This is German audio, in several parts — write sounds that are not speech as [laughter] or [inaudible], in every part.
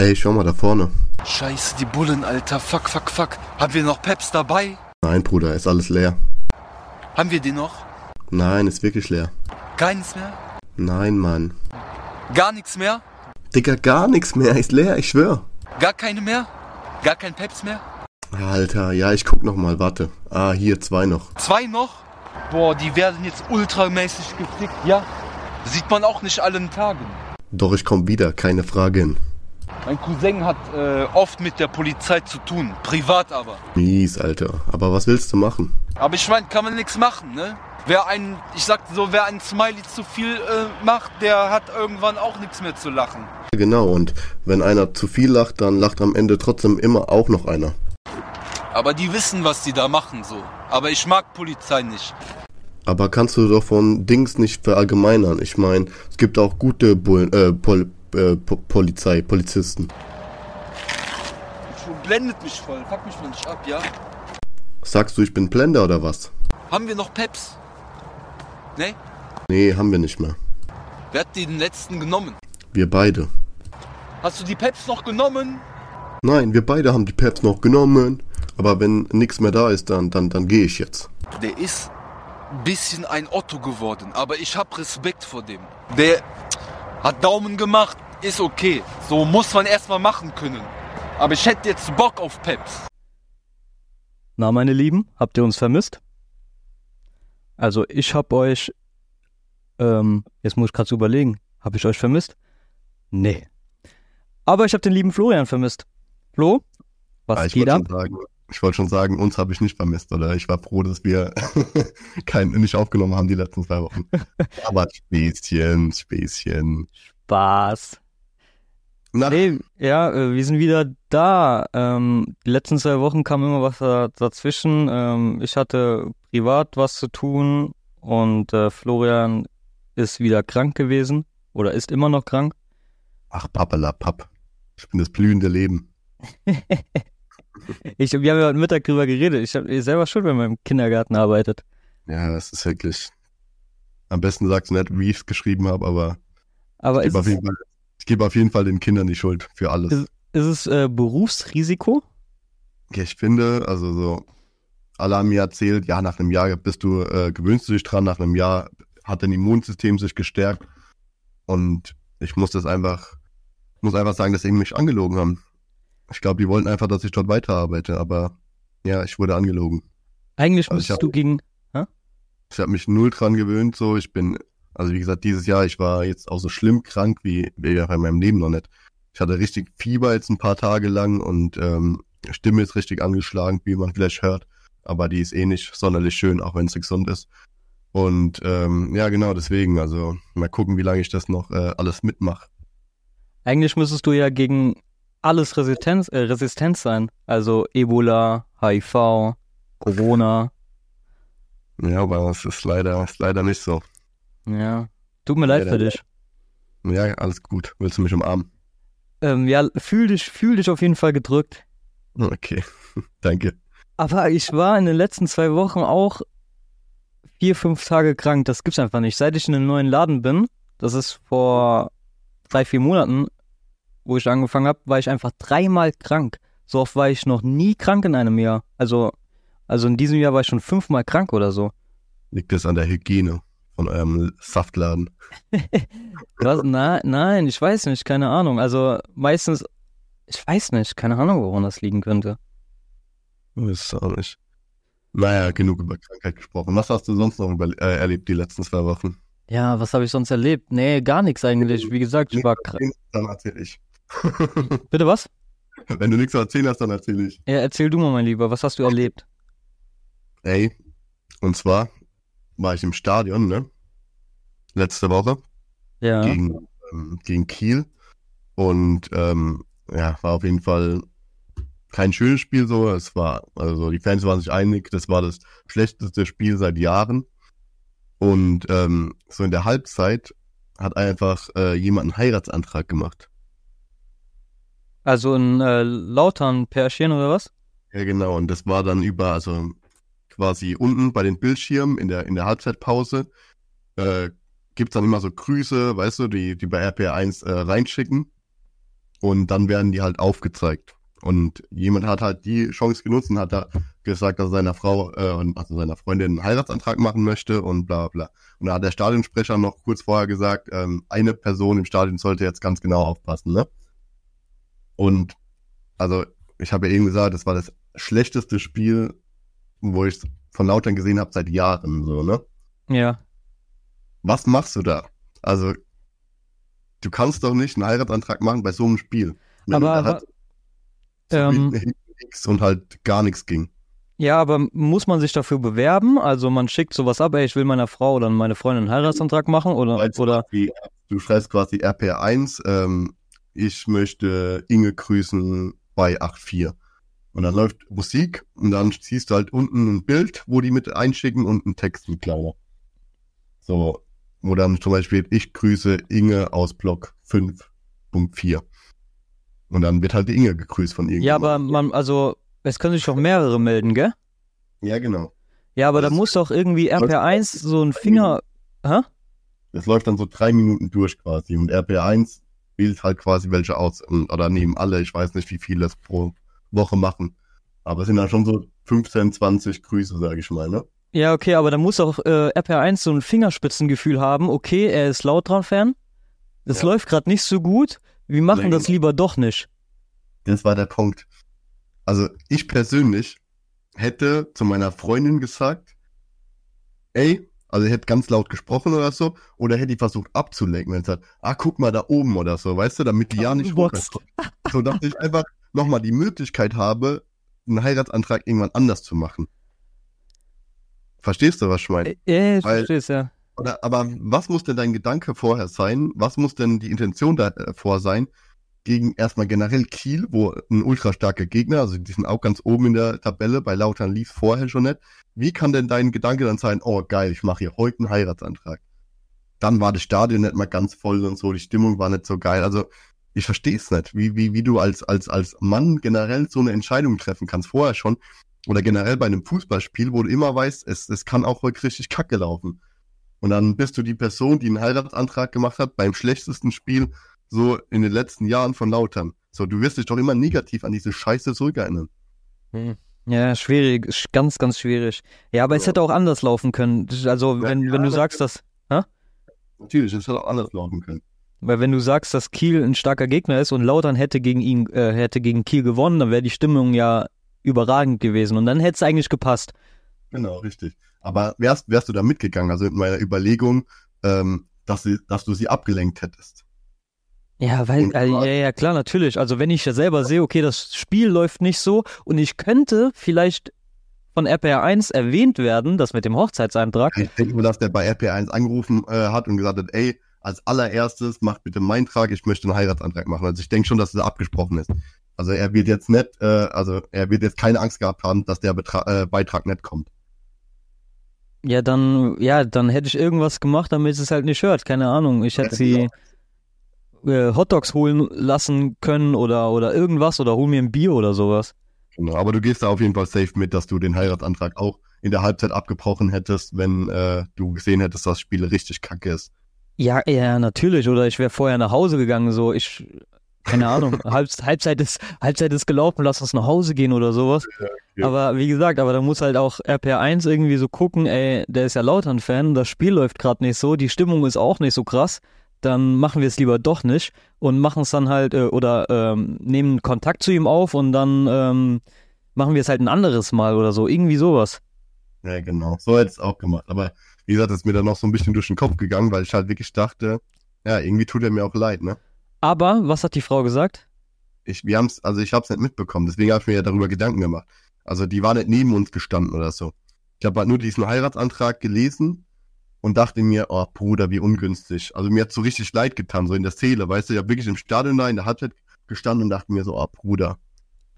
Ey, schau mal da vorne. Scheiße, die Bullen, Alter. Fuck, fuck, fuck. Haben wir noch Peps dabei? Nein, Bruder, ist alles leer. Haben wir den noch? Nein, ist wirklich leer. Keins mehr? Nein, Mann. Gar nichts mehr? Digga, gar nichts mehr, ist leer, ich schwör. Gar keine mehr? Gar kein Peps mehr? Alter, ja, ich guck noch mal, warte. Ah, hier, zwei noch. Zwei noch? Boah, die werden jetzt ultramäßig gefickt, ja? Sieht man auch nicht allen Tagen. Doch, ich komm wieder, keine Frage hin. Mein Cousin hat äh, oft mit der Polizei zu tun, privat aber. Mies, Alter. Aber was willst du machen? Aber ich meine, kann man nichts machen, ne? Wer ein, ich sag so, wer ein Smiley zu viel äh, macht, der hat irgendwann auch nichts mehr zu lachen. Genau, und wenn einer zu viel lacht, dann lacht am Ende trotzdem immer auch noch einer. Aber die wissen, was die da machen, so. Aber ich mag Polizei nicht. Aber kannst du doch von Dings nicht verallgemeinern. Ich meine, es gibt auch gute Bullen, äh, Pol, äh, Po- Polizei, Polizisten. Du blendet mich voll, fuck mich mal nicht ab, ja? Sagst du, ich bin Blender oder was? Haben wir noch Peps? Ne? Nee, haben wir nicht mehr. Wer hat den letzten genommen? Wir beide. Hast du die Peps noch genommen? Nein, wir beide haben die Peps noch genommen. Aber wenn nichts mehr da ist, dann, dann, dann gehe ich jetzt. Der ist ein bisschen ein Otto geworden, aber ich hab Respekt vor dem. Der hat Daumen gemacht, ist okay. So muss man erstmal machen können. Aber ich hätte jetzt Bock auf Peps. Na, meine Lieben, habt ihr uns vermisst? Also, ich hab euch. Ähm, jetzt muss ich gerade so überlegen. Hab ich euch vermisst? Nee. Aber ich hab den lieben Florian vermisst. Flo, was ich geht wollte ab? schon sagen, ich wollte schon sagen, uns habe ich nicht vermisst, oder? Ich war froh, dass wir [laughs] kein, nicht aufgenommen haben die letzten zwei Wochen. [laughs] Aber Späßchen, Späßchen. Spaß. Na, Nee, ja, äh, wir sind wieder da. Ähm, die letzten zwei Wochen kam immer was da, dazwischen. Ähm, ich hatte privat was zu tun und äh, Florian ist wieder krank gewesen oder ist immer noch krank. ach, Pappala, Papp. Ich bin das blühende Leben. [laughs] Ich, wir haben ja heute Mittag drüber geredet. Ich habe selber schon, wenn man im Kindergarten arbeitet. Ja, das ist wirklich. Am besten sagst du nicht, wie ich es geschrieben habe, aber Aber ich ist gebe auf, es, jeden Fall- ich gebe auf jeden Fall den Kindern die Schuld für alles. Ist- ist es äh, Berufsrisiko? Ja, ich finde, also so, alle haben mir erzählt, ja, nach einem Jahr bist du, äh, gewöhnst du dich dran, nach einem Jahr hat dein Immunsystem sich gestärkt. Und ich muss das einfach, muss einfach sagen, dass sie mich angelogen haben. Ich glaube, die wollten einfach, dass ich dort weiterarbeite, aber ja, ich wurde angelogen. Eigentlich Also müsstest hab- du gegen. Ich habe mich null dran gewöhnt, so, ich bin, also wie gesagt, dieses Jahr, ich war jetzt auch so schlimm krank wie, wie in meinem Leben noch nicht. Ich hatte richtig Fieber jetzt ein paar Tage lang und ähm, Stimme ist richtig angeschlagen, wie man vielleicht hört. Aber die ist eh nicht sonderlich schön, auch wenn sie gesund ist. Und ähm, ja, genau deswegen. Also mal gucken, wie lange ich das noch äh, alles mitmache. Eigentlich müsstest du ja gegen alles Resistenz, äh, resistent sein. Also Ebola, HIV, Corona. Ja, aber es ist leider, ist leider nicht so. Ja. Tut mir leid Ja, für dich. Ja, alles gut. Willst du mich umarmen? Ähm, ja, fühl dich, fühl dich auf jeden Fall gedrückt. Okay, [laughs] danke. Aber ich war in den letzten zwei Wochen auch vier, fünf Tage krank. Das gibt's einfach nicht. Seit ich in einem neuen Laden bin, das ist vor drei, vier Monaten, wo ich angefangen habe, war ich einfach dreimal krank. So oft war ich noch nie krank in einem Jahr. Also, also in diesem Jahr war ich schon fünfmal krank oder so. Liegt das an der Hygiene von eurem Saftladen? [laughs] Was? Na, nein, ich weiß nicht, keine Ahnung. Also meistens, ich weiß nicht, keine Ahnung, woran das liegen könnte. Ist auch nicht. Naja, genug über Krankheit gesprochen. Was hast du sonst noch über, äh, erlebt die letzten zwei Wochen? Ja, was habe ich sonst erlebt? Nee, gar nichts eigentlich. Wie gesagt, ich war krank. Dann erzähl ich. [laughs] Bitte was? Wenn du nichts zu erzählen hast, dann erzähl ich. Ja, erzähl du mal, mein Lieber, was hast du erlebt? Ey, und zwar war ich im Stadion, ne? Letzte Woche Ja. gegen, ähm, gegen Kiel. Und ähm, ja, war auf jeden Fall kein schönes Spiel so. Es war, also die Fans waren sich einig, das war das schlechteste Spiel seit Jahren. Und ähm, so in der Halbzeit hat einfach äh, jemand einen Heiratsantrag gemacht. Also in äh, Lautern Pärchen oder was? Ja, genau. Und das war dann über, also quasi unten bei den Bildschirmen in der, in der Halbzeitpause, äh, gibt's dann immer so Grüße, weißt du, die, die bei RPR1 äh, reinschicken. und dann werden die halt aufgezeigt. Und jemand hat halt die Chance genutzt und hat da gesagt, dass er seiner Frau, äh, also seiner Freundin einen Heiratsantrag machen möchte und bla bla. Und da hat der Stadionsprecher noch kurz vorher gesagt, ähm, eine Person im Stadion sollte jetzt ganz genau aufpassen, ne? Und also ich habe ja eben gesagt, das war das schlechteste Spiel, wo ich von Lautern gesehen habe seit Jahren, so, ne? Ja. Was machst du da? Also, du kannst doch nicht einen Heiratsantrag machen bei so einem Spiel. Wenn Aber- halt Ähm, und halt gar nichts ging. Ja, aber muss man sich dafür bewerben? Also man schickt sowas ab, ey, ich will meiner Frau oder meiner Freundin einen Heiratsantrag machen oder, zum oder Beispiel, du schreibst quasi RPR1, ähm, ich möchte Inge grüßen bei 8.4. Und dann läuft Musik und dann siehst du halt unten ein Bild, wo die mit einschicken und einen Text mit kleiner. So, wo dann zum Beispiel ich grüße Inge aus Block 5.4. Und dann wird halt die Inge gegrüßt von Ja, irgendjemandem. aber man, also es können sich doch mehrere melden, gell? Ja, genau. Ja, aber da Das- muss doch irgendwie RPR1 so ein Finger. Hä? Das läuft dann so drei Minuten durch quasi und RP1 wählt halt quasi welche aus oder nehmen alle, ich weiß nicht, wie viele es pro Woche machen. Aber es sind dann schon so 15, 20 Grüße, sage ich mal, ne? Ja, okay, aber da muss doch äh, RPR1 so ein Fingerspitzengefühl haben. Okay, er ist laut dran Fan. Das Ja. läuft gerade nicht so gut. Wir machen Nee. das lieber doch nicht. Das war der Punkt. Also ich persönlich hätte zu meiner Freundin gesagt, ey, also ich hätte ganz laut gesprochen oder so, oder hätte ich versucht abzulenken, wenn es sagt, ah, guck mal da oben oder so, weißt du, damit die ja nicht runterkommt. So, dass ich einfach nochmal die Möglichkeit habe, einen Heiratsantrag irgendwann anders zu machen. Verstehst du, was ich meine? Äh, äh, ich Weil- versteh's, ja. Oder, aber was muss denn dein Gedanke vorher sein? Was muss denn die Intention davor sein? Gegen erstmal generell Kiel, wo ein ultra starker Gegner, also die sind auch ganz oben in der Tabelle, bei Lautern lief vorher schon nicht. Wie kann denn dein Gedanke dann sein, oh geil, ich mache hier heute einen Heiratsantrag? Dann war das Stadion nicht mal ganz voll und so, die Stimmung war nicht so geil. Also ich verstehe es nicht, wie, wie, wie du als, als, als Mann generell so eine Entscheidung treffen kannst, vorher schon. Oder generell bei einem Fußballspiel, wo du immer weißt, es, es kann auch richtig kacke laufen. Und dann bist du die Person, die einen Heiratsantrag gemacht hat beim schlechtesten Spiel so in den letzten Jahren von Lautern. So, du wirst dich doch immer negativ an diese Scheiße zurückerinnern. Ja, schwierig, sch- ganz, ganz schwierig. Ja, aber es Ja. hätte auch anders laufen können. Also, wenn, ja, wenn du sagst, dass, Natürlich, es hätte auch anders laufen können. Weil wenn du sagst, dass Kiel ein starker Gegner ist und Lautern hätte gegen ihn, äh, hätte gegen Kiel gewonnen, dann wäre die Stimmung ja überragend gewesen und dann hätte es eigentlich gepasst. Genau, richtig. Aber wärst, wärst du da mitgegangen, also in meiner Überlegung, ähm, dass, sie, dass du sie abgelenkt hättest. Ja, weil, Und äh, ja, ja, klar, natürlich. Also wenn ich ja selber sehe, okay, das Spiel läuft nicht so und ich könnte vielleicht von RPR1 erwähnt werden, das mit dem Hochzeitsantrag. Ich denke nur, dass der bei RP1 angerufen äh, hat und gesagt hat, ey, als allererstes macht bitte meinen Trag, ich möchte einen Heiratsantrag machen. Also ich denke schon, dass es abgesprochen ist. Also er wird jetzt nicht, äh, also er wird jetzt keine Angst gehabt haben, dass der Betra äh, Beitrag nicht kommt. Ja, dann, ja, dann hätte ich irgendwas gemacht, damit es halt nicht hört. Keine Ahnung. Ich hätte sie äh, Hotdogs holen lassen können oder, oder irgendwas oder hol mir ein Bier oder sowas. Genau, aber du gehst da auf jeden Fall safe mit, dass du den Heiratsantrag auch in der Halbzeit abgebrochen hättest, wenn äh, du gesehen hättest, dass das Spiel richtig kacke ist. Ja, ja, natürlich. Oder ich wäre vorher nach Hause gegangen, so ich, keine Ahnung, [laughs] Halb, Halbzeit ist, Halbzeit ist gelaufen, lass uns nach Hause gehen oder sowas. ja. Aber wie gesagt, aber da muss halt auch RPR1 irgendwie so gucken, ey, der ist ja Lautern-Fan, das Spiel läuft gerade nicht so, die Stimmung ist auch nicht so krass, dann machen wir es lieber doch nicht und machen es dann halt, äh, oder ähm, nehmen Kontakt zu ihm auf und dann ähm, machen wir es halt ein anderes Mal oder so, irgendwie sowas. Ja, genau. So hätte es auch gemacht. Aber wie gesagt, das ist mir dann noch so ein bisschen durch den Kopf gegangen, weil ich halt wirklich dachte, ja, irgendwie tut er mir auch leid, ne? Aber, was hat die Frau gesagt? Ich, wir haben's, also ich hab's nicht mitbekommen, deswegen habe ich mir ja darüber Gedanken gemacht. Also die war nicht neben uns gestanden oder so. Ich habe halt nur diesen Heiratsantrag gelesen und dachte mir, oh Bruder, wie ungünstig. Also mir hat so richtig leid getan, so in der Seele, weißt du, ich habe wirklich im Stadion da in der Halbzeit gestanden und dachte mir so, oh Bruder,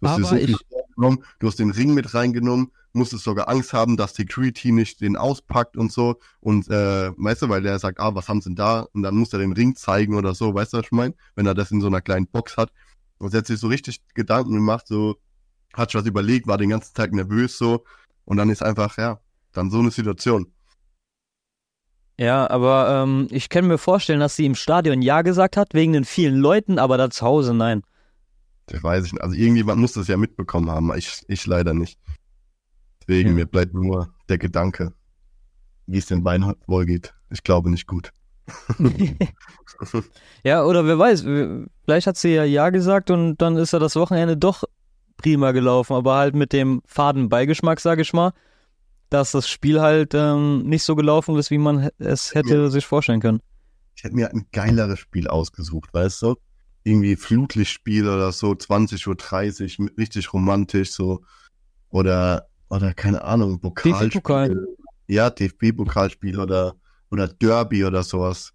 du hast so ich- vorgenommen, du hast den Ring mit reingenommen, musstest sogar Angst haben, dass Security nicht den auspackt und so und äh, weißt du, weil der sagt, ah, was haben sie denn da? Und dann muss er den Ring zeigen oder so, weißt du, was ich meine? Wenn er das in so einer kleinen Box hat. Und hat sich so richtig Gedanken gemacht, so hat sich was überlegt, war den ganzen Tag nervös so und dann ist einfach, ja, dann so eine Situation. Ja, aber ähm, ich kann mir vorstellen, dass sie im Stadion Ja gesagt hat, wegen den vielen Leuten, aber da zu Hause nein. Das weiß ich nicht. Also irgendjemand muss das ja mitbekommen haben. Ich, ich leider nicht. Deswegen, Ja. mir bleibt nur der Gedanke, wie es den beiden wohl geht. Ich glaube nicht gut. [laughs] ja, oder wer weiß, vielleicht hat sie ja Ja gesagt und dann ist ja das Wochenende doch prima gelaufen, aber halt mit dem faden Beigeschmack, sag ich mal, dass das Spiel halt ähm, nicht so gelaufen ist, wie man es hätte Ja. sich vorstellen können. Ich hätte mir ein geileres Spiel ausgesucht, weißt du? Irgendwie Flutlichtspiel oder so, 20.30 Uhr, richtig romantisch, so. Oder, oder keine Ahnung, Pokalspiel. DFB-Pokal. Ja, DFB-Pokalspiel oder, oder Derby oder sowas.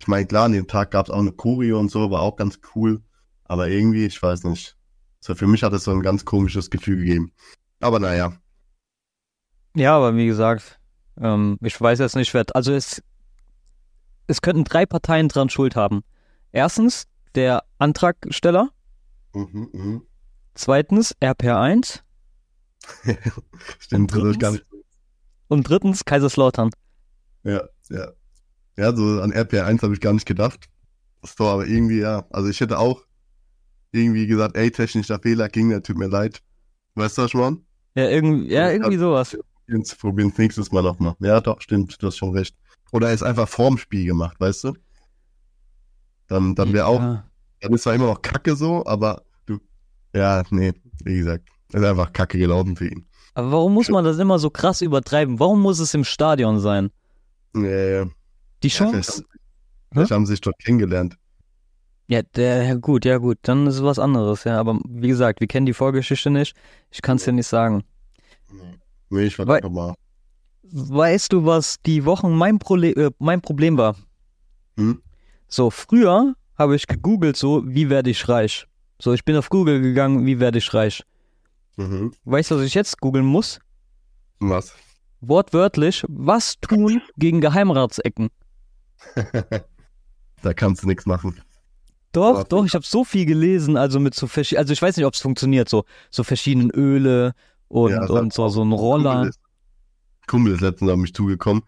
Ich meine, klar, an dem Tag gab es auch eine Choreo und so, war auch ganz cool. Aber irgendwie, ich weiß nicht. So, für mich hat es so ein ganz komisches Gefühl gegeben. Aber naja, Ja, aber wie gesagt, ähm, ich weiß jetzt nicht, wer. Also es, es könnten drei Parteien dran Schuld haben. Erstens der Antragsteller, mhm, mhm. zweitens RPR1 [laughs] stimmt, ist drittens? gar nicht und drittens Kaiserslautern. Ja, ja. Ja, so an RPR1 habe ich gar nicht gedacht. So, aber irgendwie, ja. Also ich hätte auch irgendwie gesagt, ey, technischer Fehler ging, der tut mir leid. Weißt du, was meine? Ja, irgendwie, ja, irgendwie sowas. Jetzt probieren es nächstes Mal nochmal. Ja, doch, stimmt, du hast schon recht. Oder er ist einfach vorm Spiel gemacht, weißt du? Dann, dann wäre auch, Ja. dann ist zwar immer noch Kacke so, aber du, ja, nee, wie gesagt, ist einfach Kacke gelaufen für ihn. Aber warum muss man das immer so krass übertreiben? Warum muss es im Stadion sein? Ja, ja. Die Ja, Chance. vielleicht haben sich dort kennengelernt. Ja, der, ja, gut, ja gut, dann ist es was anderes, ja. Aber wie gesagt, wir kennen die Vorgeschichte nicht. Ich kann es dir nicht sagen. Nee, ich war Weil- nochmal. Weißt du, was die Wochen mein, Prole äh, mein Problem war? Hm? So, früher habe ich gegoogelt, so, wie werde ich reich? So, ich bin auf Google gegangen, wie werde ich reich? Mhm. Weißt du, was ich jetzt googeln muss? Was? Wortwörtlich, was tun [laughs] gegen Geheimratsecken? [laughs] da kannst du nichts machen. Doch, Aber- doch, ich habe so viel gelesen, also mit so verschiedenen, also ich weiß nicht, ob es funktioniert, so, so verschiedenen Öle und, Ja, und so, so ein Roller. Kumpel ist, Kumpel ist letztens auf mich zugekommen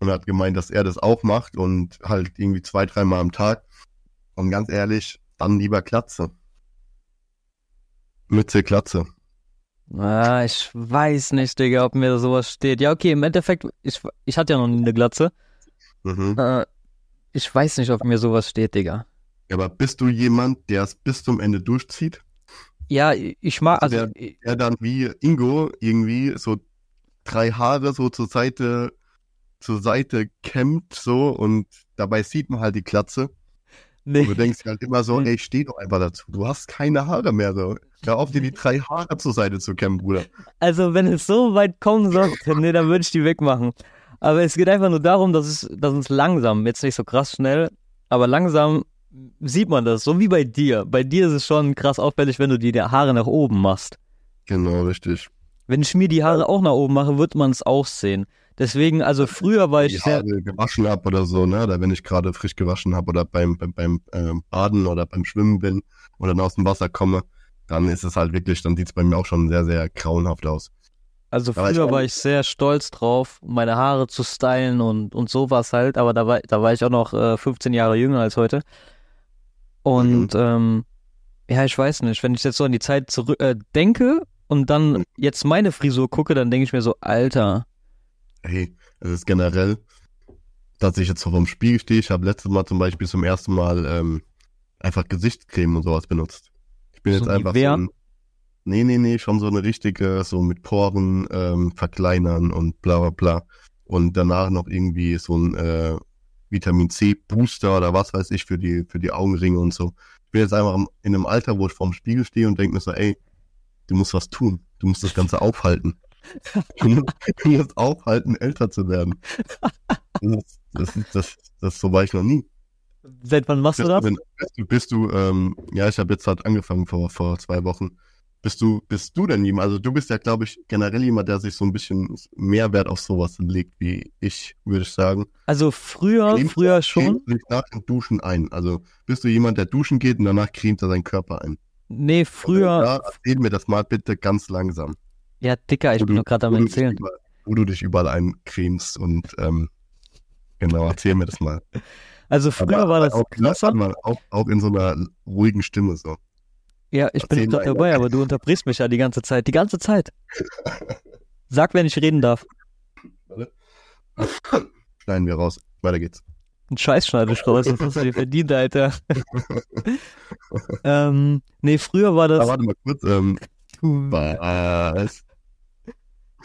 und hat gemeint, dass er das auch macht und halt irgendwie zwei, dreimal am Tag. Und ganz ehrlich, dann lieber Klatze. Mütze, Klatze. Ah, ich weiß nicht, Digga, ob mir sowas steht. Ja, okay, im Endeffekt, ich, ich hatte ja noch nie eine Glatze. Mhm. Äh, ich weiß nicht, ob mir sowas steht, Digga. Aber bist du jemand, der es bis zum Ende durchzieht? Ja, ich mag, also, Also Der dann wie Ingo irgendwie so drei Haare so zur Seite, zur Seite kämmt so und dabei sieht man halt die Klatze. Nee, du denkst dir halt immer so, Hm. ey, steh doch einfach dazu. Du hast keine Haare mehr so. Hör auf, dir die drei Haare zur Seite zu kämmen, Bruder. also wenn es so weit kommen sollte, nee, dann würde ich die wegmachen. Aber es geht einfach nur darum, dass es, dass es langsam, jetzt nicht so krass schnell, aber langsam sieht man das, so wie bei dir. Bei dir ist es schon krass auffällig, wenn du die Haare nach oben machst. Genau, richtig. Wenn ich mir die Haare auch nach oben mache, wird man es auch sehen. Deswegen, also früher war Die ich sehr, Haare gewaschen hab oder so, ne? Oder wenn ich gerade frisch gewaschen hab oder beim, beim, beim ähm, Baden oder beim Schwimmen bin oder dann aus dem Wasser komme, dann ist es halt wirklich, dann sieht's bei mir auch schon sehr, sehr grauenhaft aus. Also ich früher war- war ich sehr stolz drauf, meine Haare zu stylen und, und sowas halt, aber da war, da war ich auch noch äh, 15 Jahre jünger als heute. Und Mhm. ähm, ja, ich weiß nicht, wenn ich jetzt so an die Zeit zurück äh, denke und dann Mhm. jetzt meine Frisur gucke, dann denke ich mir so, Alter, Hey, es ist generell, dass ich jetzt so vom Spiegel stehe. Ich habe letztes Mal zum Beispiel zum ersten Mal ähm, einfach Gesichtscreme und sowas benutzt. Ich bin So jetzt einfach Nivea? so ein, Nee, nee, nee, schon so eine richtige, so mit Poren ähm, verkleinern und bla bla bla. Und danach noch irgendwie so ein äh, Vitamin C Booster oder was weiß ich für die, für die Augenringe und so. Ich bin jetzt einfach in einem Alter, wo ich vorm Spiegel stehe und denke mir so, ey, du musst was tun. Du musst das Ganze aufhalten. Du musst, du musst aufhalten, älter zu werden. Das, das, das, das, so war ich noch nie. seit wann machst du das? bist du, bist du ähm, ja, ich habe jetzt halt angefangen vor, vor zwei Wochen. Bist du, bist du denn jemand? Also du bist ja, glaube ich, generell jemand, der sich so ein bisschen mehr Wert auf sowas legt wie ich, würde ich sagen. Also früher, Cremst früher schon. du dich nach dem Duschen ein. Also bist du jemand, der duschen geht und danach cremt er seinen Körper ein. Nee, früher, Ja, erzähl mir das mal bitte ganz langsam. Ja, Dicker, ich bin du- doch gerade am du Erzählen. Wo du dich überall eincremst und ähm, genau, erzähl mir das mal. [laughs] Also früher war das auch, krasser. Mal, auch, auch in so einer ruhigen Stimme so. Ja, ich bin Erzähl gerade mal. dabei, aber du unterbrichst mich ja die ganze Zeit. Die ganze Zeit. [laughs] Sag, wenn ich reden darf. [laughs] Schneiden wir raus. Weiter geht's. Ein Scheiß schneide ich raus, das hast du dir verdient, Alter. ähm, nee, früher war Aber das, warte mal kurz. Ähm, was?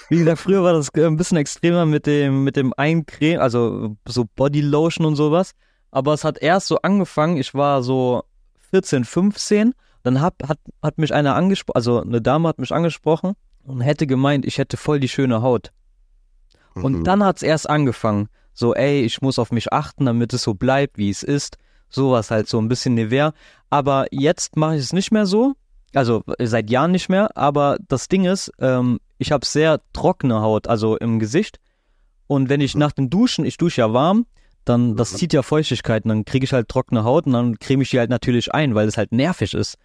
Wie gesagt, früher war das äh, ein bisschen extremer mit dem, mit dem Eincreme, also so Bodylotion und sowas. Aber es hat erst so angefangen, ich war so 14, 15, dann hat, hat, hat mich einer angesprochen, also eine Dame hat mich angesprochen und hätte gemeint, ich hätte voll die schöne Haut. Und Mhm. dann hat's erst angefangen. So, ey, ich muss auf mich achten, damit es so bleibt, wie es ist. Sowas halt, so ein bisschen Nevers. Aber jetzt mache ich es nicht mehr so. Also seit Jahren nicht mehr. Aber das Ding ist, ähm, ich habe sehr trockene Haut, also im Gesicht. Und wenn ich nach dem Duschen, ich dusche ja warm, dann das Mhm. zieht ja Feuchtigkeit und dann kriege ich halt trockene Haut und dann creme ich die halt natürlich ein, weil es halt nervig ist.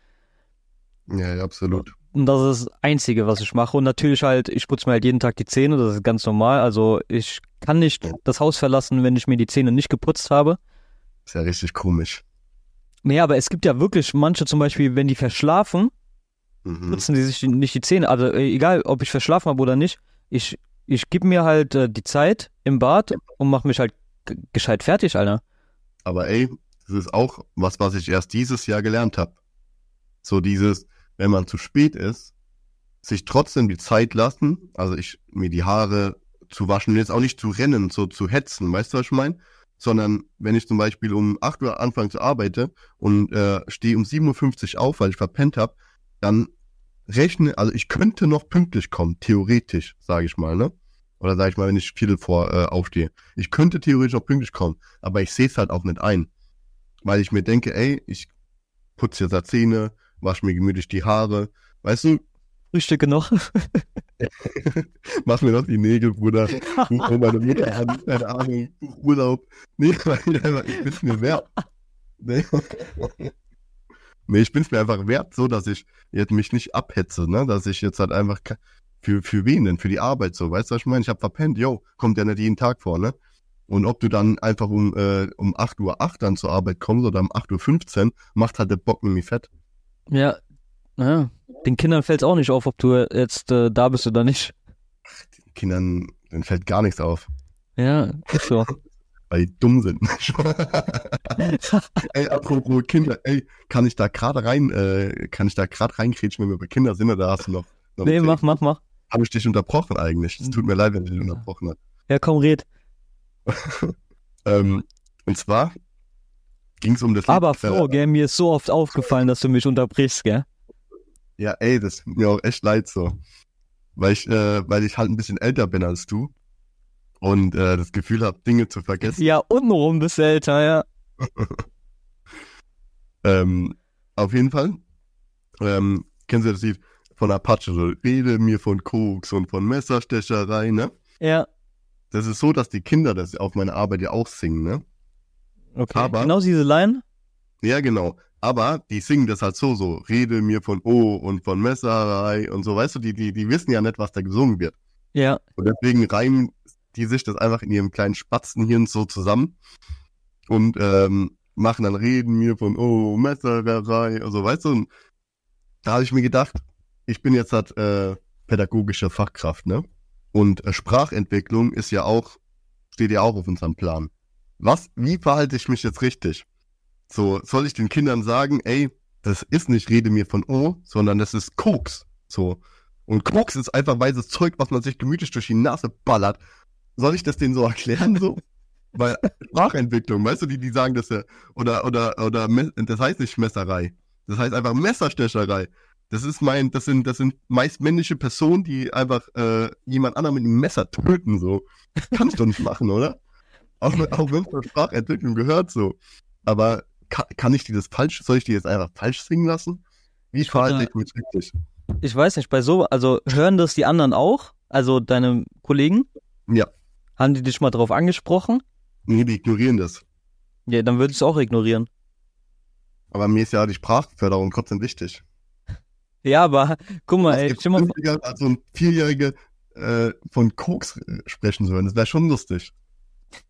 Ja, ja, absolut. Und das ist das Einzige, was ich mache. Und natürlich halt, ich putze mir halt jeden Tag die Zähne, das ist ganz normal. Also ich kann nicht das Haus verlassen, wenn ich mir die Zähne nicht geputzt habe. Ist ja richtig komisch. Nee, aber es gibt ja wirklich manche zum Beispiel, wenn die verschlafen, Mhm. putzen die sich nicht die Zähne. Also äh, egal, ob ich verschlafen habe oder nicht, ich, ich gebe mir halt äh, die Zeit im Bad und mache mich halt gescheit fertig, Alter. Aber ey, das ist auch was, was ich erst dieses Jahr gelernt habe. So dieses, wenn man zu spät ist, sich trotzdem die Zeit lassen, also ich mir die Haare zu waschen und jetzt auch nicht zu rennen, so zu hetzen, weißt du, was ich meine? Sondern wenn ich zum Beispiel um 8 Uhr anfange zu arbeiten und äh, stehe um 7.50 Uhr auf, weil ich verpennt habe, dann rechne, also ich könnte noch pünktlich kommen, theoretisch, sage ich mal, ne? Oder sage ich mal, wenn ich Viertel vor äh, aufstehe. Ich könnte theoretisch noch pünktlich kommen, aber ich sehe es halt auch nicht ein. Weil ich mir denke, ey, ich putze jetzt die Zähne, wasche mir gemütlich die Haare, weißt du, Frühstücke noch. [laughs] mach mir noch die Nägel, Bruder. Ruf meine Mutter an, keine Ahnung, Urlaub. Nee, [laughs] weil ich bin's mir wert. Nee. Nee, ich bin's mir einfach wert, so dass ich jetzt mich nicht abhetze, ne? Dass ich jetzt halt einfach für, für wen denn? Für die Arbeit so, weißt du, was ich meine? Ich hab verpennt, yo, kommt ja nicht jeden Tag vor, ne? Und ob du dann einfach um, äh, um 8.08 Uhr dann zur Arbeit kommst oder um 8.15 Uhr, macht halt der Bock mit mir fett. Ja, ja. Den Kindern fällt es auch nicht auf, ob du jetzt äh, da bist oder nicht. Kindern, denen fällt gar nichts auf, Ja, ist so. [laughs] weil die dumm sind. [laughs] ey, apropos Kinder, ey, kann ich da gerade rein, äh, kann ich da gerade reinkrätschen, wenn wir bei Kinder sind, oder hast du noch? noch nee, mach, mach, mach. Habe ich dich unterbrochen eigentlich? Es tut mir leid, wenn ich dich unterbrochen habe. Ja, komm, red. [laughs] Ähm, und zwar ging es um das Aber Lied, Flo, äh, gell, mir ist so oft aufgefallen, dass du mich unterbrichst, gell? Ja, ey, das tut mir auch echt leid so. Weil ich, äh, weil ich halt ein bisschen älter bin als du und äh, das Gefühl habe, Dinge zu vergessen. Ja, untenrum bist du älter, ja. [laughs] Ähm, auf jeden Fall. Ähm, kennst du das Lied von Apache? So, rede mir von Koks und von Messerstecherei, ne? Ja, Das ist so, dass die Kinder das auf meiner Arbeit ja auch singen, ne? okay. Aber- genau diese Line? Ja, genau. Aber die singen das halt so, so, rede mir von O und von Messerei und so, weißt du, die, die, die wissen ja nicht, was da gesungen wird. Ja, Und deswegen reimen die sich das einfach in ihrem kleinen Spatzenhirn so zusammen und ähm, machen dann Reden mir von, oh, Messerei und so, weißt du. Und da habe ich mir gedacht, ich bin jetzt halt äh, pädagogische Fachkraft, ne? Und äh, Sprachentwicklung ist ja auch, steht ja auch auf unserem Plan. Was, wie verhalte ich mich jetzt richtig? So, soll ich den Kindern sagen, ey, das ist nicht Rede mir von O, sondern das ist Koks. So. Und Koks ist einfach weißes Zeug, was man sich gemütlich durch die Nase ballert. Soll ich das denen so erklären, so? Weil Sprachentwicklung, weißt du, die, die sagen das ja, oder, oder, oder, das heißt nicht Messerei. Das heißt einfach Messerstecherei. Das ist mein, das sind, das sind meist männliche Personen, die einfach, äh, jemand anderen mit einem Messer töten, so. Kann ich doch nicht machen, oder? Auch, auch wenn es zur Sprachentwicklung gehört, so. Aber kann, kann ich die das falsch, soll ich die jetzt einfach falsch singen lassen? Wie verhalte ich mich richtig? ich weiß nicht, bei so, also hören das die anderen auch? Also deine Kollegen? Ja. Haben die dich mal drauf angesprochen? Nee, die ignorieren das. Ja, dann würde ich es auch ignorieren. Aber mir ist ja die Sprachförderung trotzdem wichtig. [laughs] Ja, aber guck mal, ey, stell mal vor, als so ein Vierjähriger äh, von Koks sprechen zu hören? Das wäre schon lustig.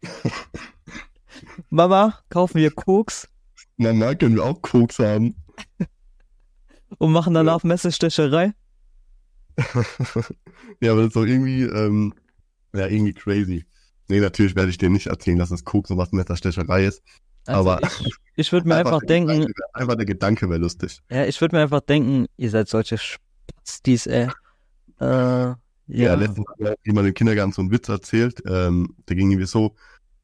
[laughs] Mama, kaufen wir Koks? Na, na, können wir auch Koks haben. [laughs] und machen danach Messerstecherei. ja, aber das ist doch irgendwie, ähm, ja, irgendwie crazy. Nee, natürlich werde ich dir nicht erzählen, dass das Koks und was Messerstecherei ist. Also aber ich, ich würde [laughs] mir einfach der denken, Gedanke, einfach der Gedanke wäre lustig. ja, ich würde mir einfach denken, ihr seid solche Spastis, ey. Äh, ja. Ja, letztens hat jemand im Kindergarten so einen Witz erzählt. Ähm, der ging irgendwie so,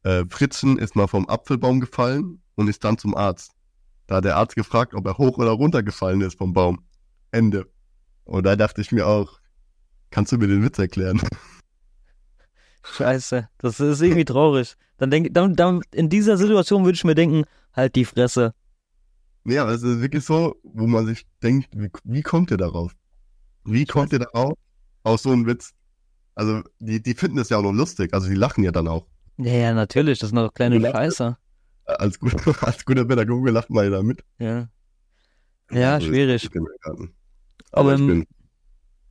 äh, Fritzchen ist mal vom Apfelbaum gefallen und ist dann zum Arzt. Da hat der Arzt gefragt, ob er hoch oder runter gefallen ist vom Baum. Ende. Und da dachte ich mir auch, kannst du mir den Witz erklären? Scheiße, das ist irgendwie traurig. Dann denk, dann, dann in dieser Situation würde ich mir denken, halt die Fresse. aber es ist wirklich so, wo man sich denkt, wie, wie kommt ihr darauf? Wie kommt ihr darauf? Aus so einem Witz. Also, die, die finden das ja auch noch lustig. Also, die lachen ja dann auch. Ja, ja, natürlich, das sind doch kleine Ja. Scheiße. Als, gut, [laughs] als guter Pädagoge lacht man ja da mit. Ja. Ja, Also, schwierig. ich Kindergarten. Aber ich Ähm, bin,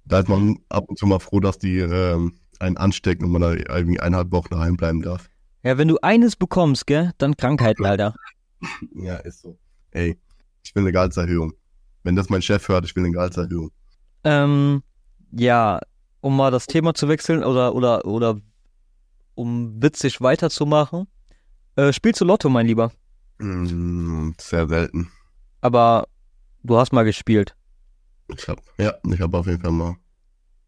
da ist man ab und zu mal froh, dass die ähm, einen anstecken und man da irgendwie eineinhalb Wochen daheim bleiben darf. Ja, wenn du eines bekommst, gell, dann Krankheiten, Alter. Ja, ist so. Ey, ich will eine Gehaltserhöhung. Wenn das mein Chef hört, ich will eine Gehaltserhöhung. Ähm, ja, um mal das Thema zu wechseln oder, oder, oder um witzig weiterzumachen. Äh, spielst du Lotto, mein Lieber? Mm, sehr selten. Aber du hast mal gespielt. Ich hab, ja, ich habe auf jeden Fall mal.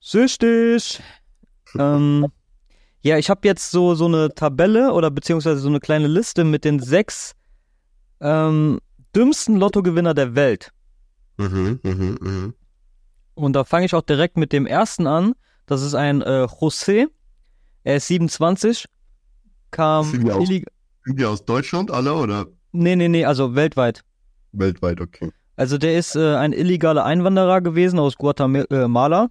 Süchtig. Ähm, ja, ich habe jetzt so, so eine Tabelle oder beziehungsweise so eine kleine Liste mit den sechs ähm, dümmsten Lottogewinner der Welt. Mhm, mhm, mhm. Und da fange ich auch direkt mit dem ersten an. Das ist ein äh, José. Er ist 27. Kam Sind die aus- Sind die aus Deutschland alle oder Nee, nee, nee, also weltweit. weltweit? Okay. Also der ist äh, ein illegaler Einwanderer gewesen aus Guatemala.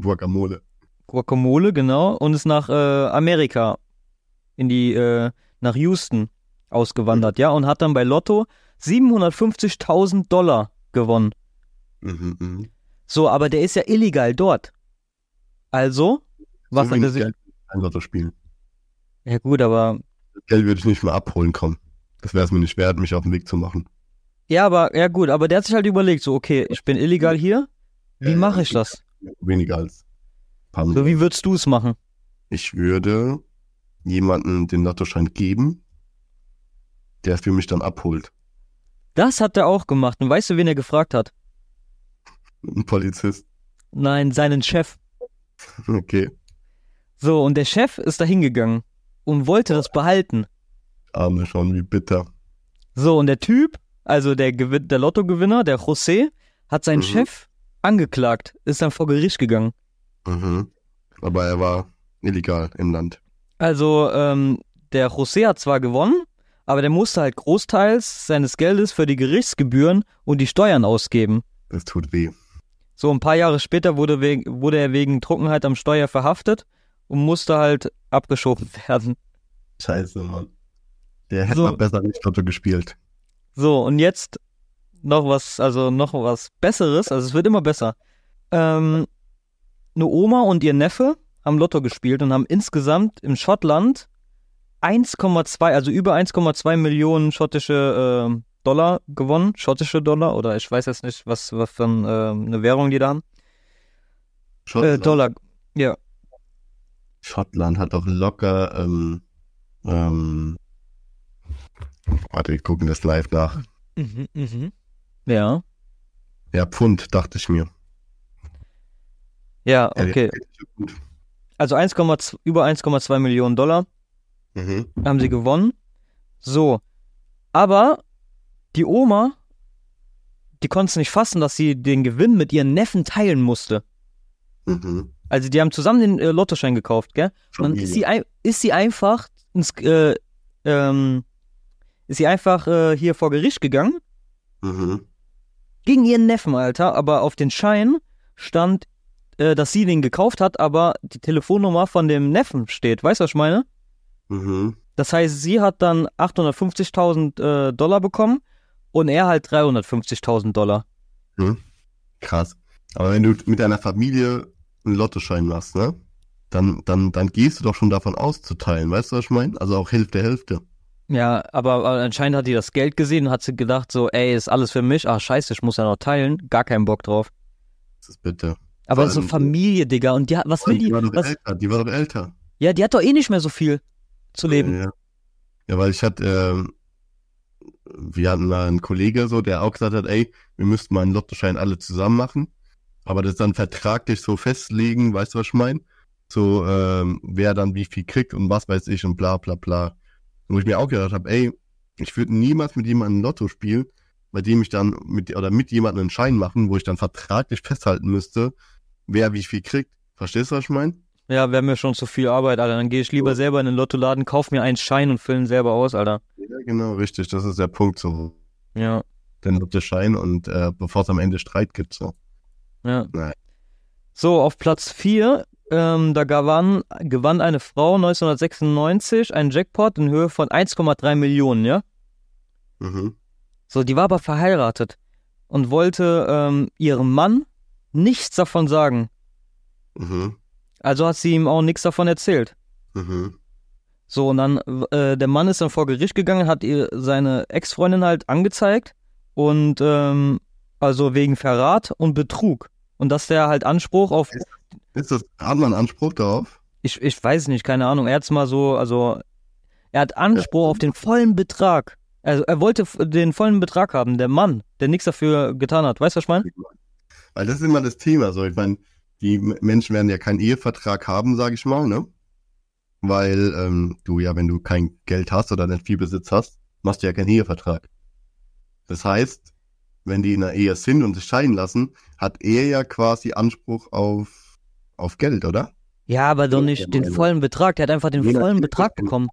Guacamole. Guacamole, genau. Und ist nach äh, Amerika in die, äh, nach Houston ausgewandert, ja. Und hat dann bei Lotto 750.000 Dollar gewonnen. Mhm, mhm. So, aber der ist ja illegal dort. Also, was so hat er sich. Geld ein Lotto spielen. Ja, gut, aber. Das Geld würde ich nicht mehr abholen kommen. Das wäre es mir nicht wert, mich auf den Weg zu machen. Ja, aber, ja, gut, aber der hat sich halt überlegt, so, okay, ich bin illegal hier. Wie Ja, mache ich das? Weniger als paar So, wie würdest du es machen? Ich würde jemanden den Lottoschein geben, der es für mich dann abholt. Das hat er auch gemacht. Und weißt du, wen er gefragt hat? Ein Polizist. Nein, seinen Chef. Okay. So, und der Chef ist da hingegangen und wollte das behalten. Arme schon, wie bitter. So, und der Typ, also der, Gewin der Lottogewinner, der José, hat seinen Mhm. Chef angeklagt, ist dann vor Gericht gegangen. Mhm. Aber er war illegal im Land. Also, ähm, der José hat zwar gewonnen, aber der musste halt großteils seines Geldes für die Gerichtsgebühren und die Steuern ausgeben. Das tut weh. So, ein paar Jahre später wurde, wurde er wegen Trunkenheit am Steuer verhaftet und musste halt abgeschoben [laughs] werden. Scheiße, Mann. Der hätte So. mal besser nicht Lotto gespielt. So, und jetzt noch was, also noch was Besseres, also es wird immer besser. Ähm, eine Oma und ihr Neffe haben Lotto gespielt und haben insgesamt in Schottland 1,2, also über 1,2 Millionen schottische äh, Dollar gewonnen. Schottische Dollar oder ich weiß jetzt nicht, was, was für ein, äh, eine Währung die da haben. Äh, Schottland, Dollar. Ja. Schottland hat doch locker, ähm, ähm, warte, wir gucken das live nach. Mhm, mhm. Ja. Ja, Pfund, dachte ich mir. Ja, okay. Also 1,2 über 1,2 Millionen Dollar. Mhm. haben sie gewonnen. So. Aber die Oma, die konnte es nicht fassen, dass sie den Gewinn mit ihren Neffen teilen musste. Mhm. Also die haben zusammen den äh, Lottoschein gekauft, gell? Und dann ist sie, ein, ist sie einfach ins, äh, ähm, ist sie einfach äh, hier vor Gericht gegangen Mhm. gegen ihren Neffen, Alter. Aber auf den Schein stand, äh, dass sie den gekauft hat, aber die Telefonnummer von dem Neffen steht. Weißt du, was ich meine? Mhm. Das heißt, sie hat dann 850.000 äh, Dollar bekommen und er halt 350.000 Dollar. Krass. Aber wenn du mit deiner Familie einen Lottoschein machst, ne? Dann, dann, dann gehst du doch schon davon aus zu teilen, weißt du, was ich meine? Also auch Hälfte, Hälfte. Ja, aber, aber anscheinend hat die das Geld gesehen und hat sie gedacht so, ey, ist alles für mich. Ach scheiße, ich muss ja noch teilen. Gar keinen Bock drauf. Das ist bitte. Aber so Familie, Digga. Und die hat, was will die? war doch Was, älter. Die war doch älter. ja, die hat doch eh nicht mehr so viel zu leben. Ja, ja weil ich hatte, ähm, wir hatten mal einen Kollege so, der auch gesagt hat, ey, wir müssten mal einen Lottoschein alle zusammen machen, aber das dann vertraglich so festlegen, weißt du, was ich meine? So, ähm, wer dann wie viel kriegt und was weiß ich und bla bla bla. Wo ich mir auch gedacht habe, ey, ich würde niemals mit jemandem Lotto spielen, bei dem ich dann mit oder mit jemandem einen Schein machen, wo ich dann vertraglich festhalten müsste, wer wie viel kriegt. Verstehst du, was ich meine? Ja, wäre mir schon zu viel Arbeit, Alter. Dann gehe ich lieber selber in den Lottoladen, kauf mir einen Schein und fülle ihn selber aus, Alter. Ja, genau, richtig. Das ist der Punkt so. Ja, Den Lottoschein und äh, bevor es am Ende Streit gibt, so. ja. Nein. So, auf Platz 4, ähm, da gewann, gewann eine Frau 1996 einen Jackpot in Höhe von 1,3 Millionen, ja? Mhm. So, die war aber verheiratet und wollte ähm, ihrem Mann nichts davon sagen. Mhm. Also hat sie ihm auch nichts davon erzählt. Mhm. So, und dann, äh, der Mann ist dann vor Gericht gegangen, hat ihr seine Ex-Freundin halt angezeigt und, ähm, also wegen Verrat und Betrug. Und dass der halt Anspruch auf, Ist das, hat man Anspruch darauf? ich, ich weiß nicht, keine Ahnung, er hat's mal so, also, er hat Anspruch auf den vollen Betrag. Also, er wollte den vollen Betrag haben, der Mann, der nichts dafür getan hat. Weißt du, was ich meine? Weil das ist immer das Thema. So, ich meine, die Menschen werden ja keinen Ehevertrag haben, sage ich mal, ne? Weil ähm, du ja, wenn du kein Geld hast oder nicht viel Besitz hast, machst du ja keinen Ehevertrag. Das heißt, wenn die in einer Ehe sind und sich scheiden lassen, hat er ja quasi Anspruch auf, auf Geld, oder? Ja, aber doch nicht den vollen Betrag. Der hat einfach den Nee, vollen Betrag bekommen.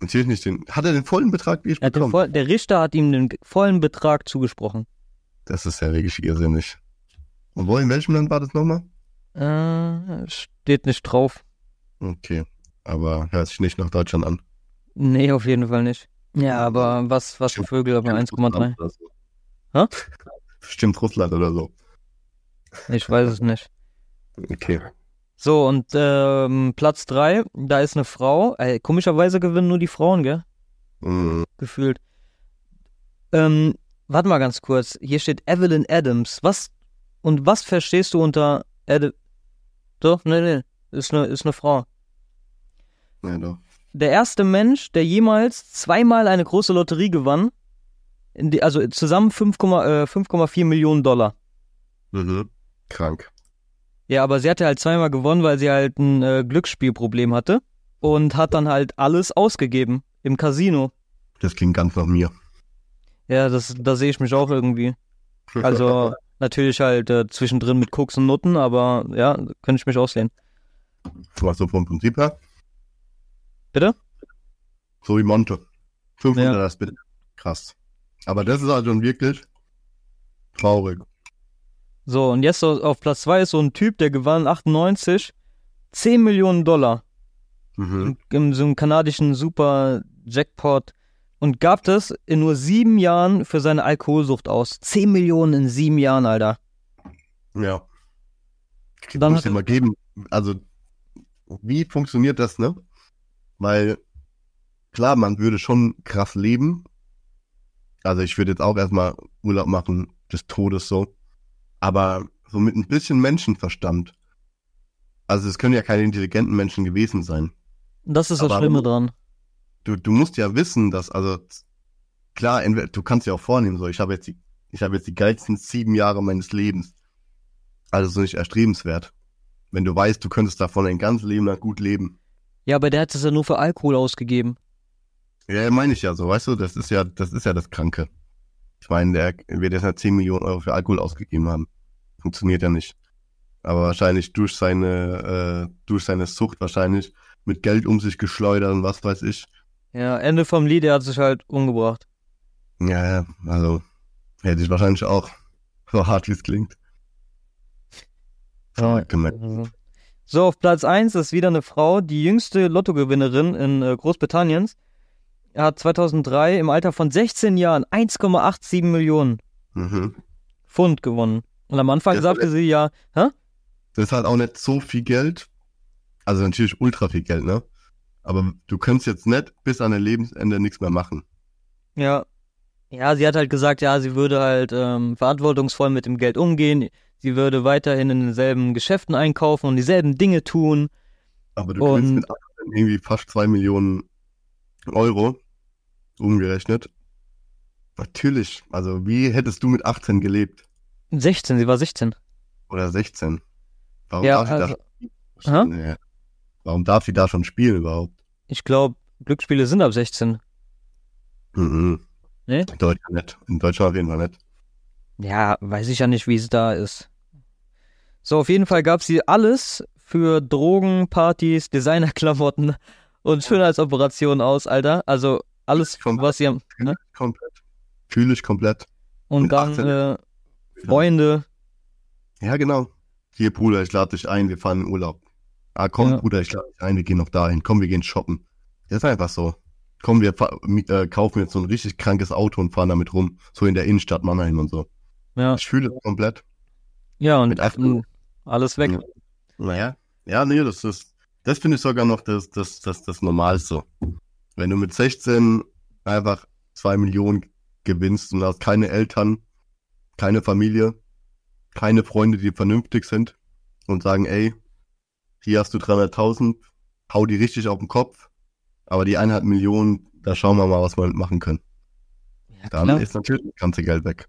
Natürlich nicht den. Hat er den vollen Betrag wie Er bekommen? voll, der Richter hat ihm den vollen Betrag zugesprochen. Das ist ja wirklich irrsinnig. Und wo, in welchem Land war das nochmal? Äh, steht nicht drauf. Okay. Aber hört sich nicht nach Deutschland an. Nee, auf jeden Fall nicht. Ja, aber was, was für Vögel, aber 1,3. Oder so. Hä? Stimmt Russland oder so. Ich weiß es nicht. Okay. So, und ähm, Platz 3, da ist eine Frau. Äh, komischerweise gewinnen nur die Frauen, gell? Mhm. Gefühlt. Ähm, warte mal ganz kurz. Hier steht Evelyn Adams. Was und was verstehst du unter Ad Doch, nee, nee. Ist eine, ist eine Frau. Ja, doch. Der erste Mensch, der jemals zweimal eine große Lotterie gewann, die, also zusammen 5,4 äh, 5,4 Millionen Dollar. Mhm. Krank. Ja, aber sie hatte halt zweimal gewonnen, weil sie halt ein äh, Glücksspielproblem hatte und hat dann halt alles ausgegeben im Casino. Das klingt ganz nach mir. Ja, das, da sehe ich mich auch irgendwie. Also [laughs] natürlich halt äh, zwischendrin mit Koks und Nutten, aber ja, könnte ich mich auslehnen. Was so vom Prinzip her? Bitte? So wie Monte. 500 Ja. das bitte. Krass. Aber das ist also schon wirklich traurig. So, und jetzt auf Platz 2 ist so ein Typ, der gewann 98 10 Millionen Dollar Mhm. in so einem kanadischen Super Jackpot und gab das in nur sieben Jahren für seine Alkoholsucht aus. 10 Millionen in sieben Jahren, Alter. Ja. Dann Muss dir mal geben. Also, wie funktioniert das, ne? Weil, klar, man würde schon krass leben. Also, ich würde jetzt auch erstmal Urlaub machen, des Todes so. Aber so mit ein bisschen Menschenverstand. Also, es können ja keine intelligenten Menschen gewesen sein. Das ist das Aber- Schlimme dran. Du, du musst ja wissen, dass, also klar, entweder, du kannst ja auch vornehmen, so, ich habe jetzt die, ich habe jetzt die geilsten sieben Jahre meines Lebens. Also so nicht erstrebenswert. Wenn du weißt, du könntest davon ein ganzes Leben lang gut leben. Ja, aber der hat es ja nur für Alkohol ausgegeben. Ja, meine ich ja so, weißt du, das ist ja, das ist ja das Kranke. Ich meine, der wird jetzt halt 10 Millionen Euro für Alkohol ausgegeben haben. Funktioniert ja nicht. Aber wahrscheinlich durch seine, äh, durch seine Sucht wahrscheinlich mit Geld um sich geschleudert und was weiß ich. Ja, Ende vom Lied, er hat sich halt umgebracht. Ja, ja, also hätte ich wahrscheinlich auch. So hart wie es klingt. Also. So, auf Platz 1 ist wieder eine Frau, die jüngste Lottogewinnerin in äh, Großbritanniens. Er hat 2003 im Alter von 16 Jahren 1,87 Millionen Mhm. Pfund gewonnen. Und am Anfang Das- sagte sie ja, hä? Das ist halt auch nicht so viel Geld. Also natürlich ultra viel Geld, ne? Aber du könntest jetzt nicht bis an dein Lebensende nichts mehr machen. Ja. Ja, sie hat halt gesagt, ja, sie würde halt ähm, verantwortungsvoll mit dem Geld umgehen. Sie würde weiterhin in denselben Geschäften einkaufen und dieselben Dinge tun. Aber du kriegst Und- mit 18 irgendwie fast zwei Millionen Euro umgerechnet. Natürlich. Also wie hättest du mit 18 gelebt? 16, sie war 16. Oder 16? Warum Ja, also, da schon, nee. Warum darf sie da schon spielen überhaupt? ich glaube, Glücksspiele sind ab 16. Mhm. Nee? In Deutschland nicht. In Deutschland auf jeden Fall nicht. Ja, weiß ich ja nicht, wie es da ist. So, auf jeden Fall gab sie alles für Drogen, Partys, Designerklamotten [laughs] und Schönheitsoperationen aus, Alter. Also alles, Komplett. was sie am. Ne? Komplett. Fühle ich komplett. Und Mit dann 18. äh, Freunde. Ja, genau. Hier, Bruder, ich lade dich ein, wir fahren in Urlaub. Ah, komm, Ja. Bruder, ich lade dich ein, wir gehen noch dahin. Komm, wir gehen shoppen. Das ist einfach so. Komm, wir äh, kaufen jetzt so ein richtig krankes Auto und fahren damit rum. So in der Innenstadt Mannheim und so. Ja, Ich fühle es komplett. ja und Mit 18. mh, alles weg. Ja. Naja. Ja, nee, das ist, das finde ich sogar noch das, das, das, das Normalste. Wenn du mit 16 einfach zwei Millionen gewinnst und hast keine Eltern, keine Familie, keine Freunde, die vernünftig sind und sagen, ey, hier hast du 300.000, hau die richtig auf den Kopf, aber die eineinhalb Millionen, da schauen wir mal, was wir machen können. Ja, Dann klar. ist natürlich das ganze Geld weg.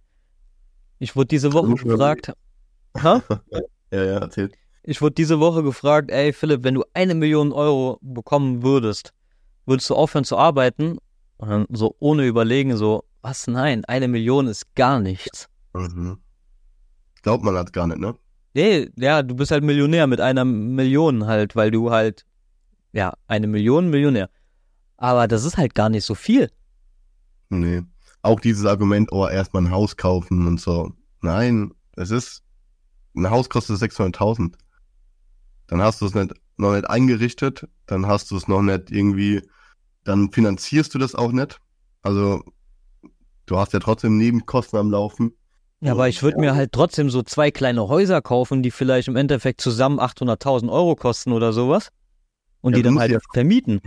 Ich wurde diese Woche gefragt. Ha? [laughs] Ja, ja, erzählt. Ich wurde diese Woche gefragt, ey Philipp, wenn du eine Million Euro bekommen würdest, würdest du aufhören zu arbeiten? Und dann so ohne überlegen, so, was nein, eine Million ist gar nichts. Mhm. Glaubt man das gar nicht, ne? Nee, ja, du bist halt Millionär mit einer Million halt, weil du halt, ja, eine Million Millionär. Aber das ist halt gar nicht so viel. Nee. Auch dieses Argument, oh, erstmal ein Haus kaufen und so. Nein, es ist, ein Haus kostet 600.000. Dann hast du es nicht, noch nicht eingerichtet, dann hast du es noch nicht irgendwie, dann finanzierst du das auch nicht. Also, du hast ja trotzdem Nebenkosten am Laufen. Ja, aber ich würde mir halt trotzdem so zwei kleine Häuser kaufen, die vielleicht im Endeffekt zusammen 800.000 Euro kosten oder sowas. Und Ja, die dann halt ja- vermieten.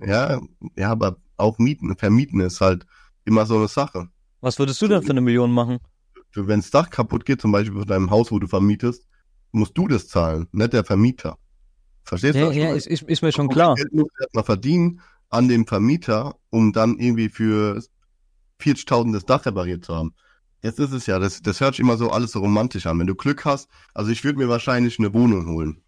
Ja, ja, aber auch Mieten, Vermieten ist halt immer so eine Sache. Was würdest du denn für eine Million machen? Wenn das Dach kaputt geht, zum Beispiel von deinem Haus, wo du vermietest, musst du das zahlen, nicht der Vermieter. Verstehst Ja, du? ja, ist, ist, ist mir schon Und klar. Geld musst du erstmal verdienen an dem Vermieter, um dann irgendwie für 40.000 das Dach repariert zu haben. Jetzt ist es ja, das, das hört sich immer so alles so romantisch an. Wenn du Glück hast, also ich würde mir wahrscheinlich eine Wohnung holen.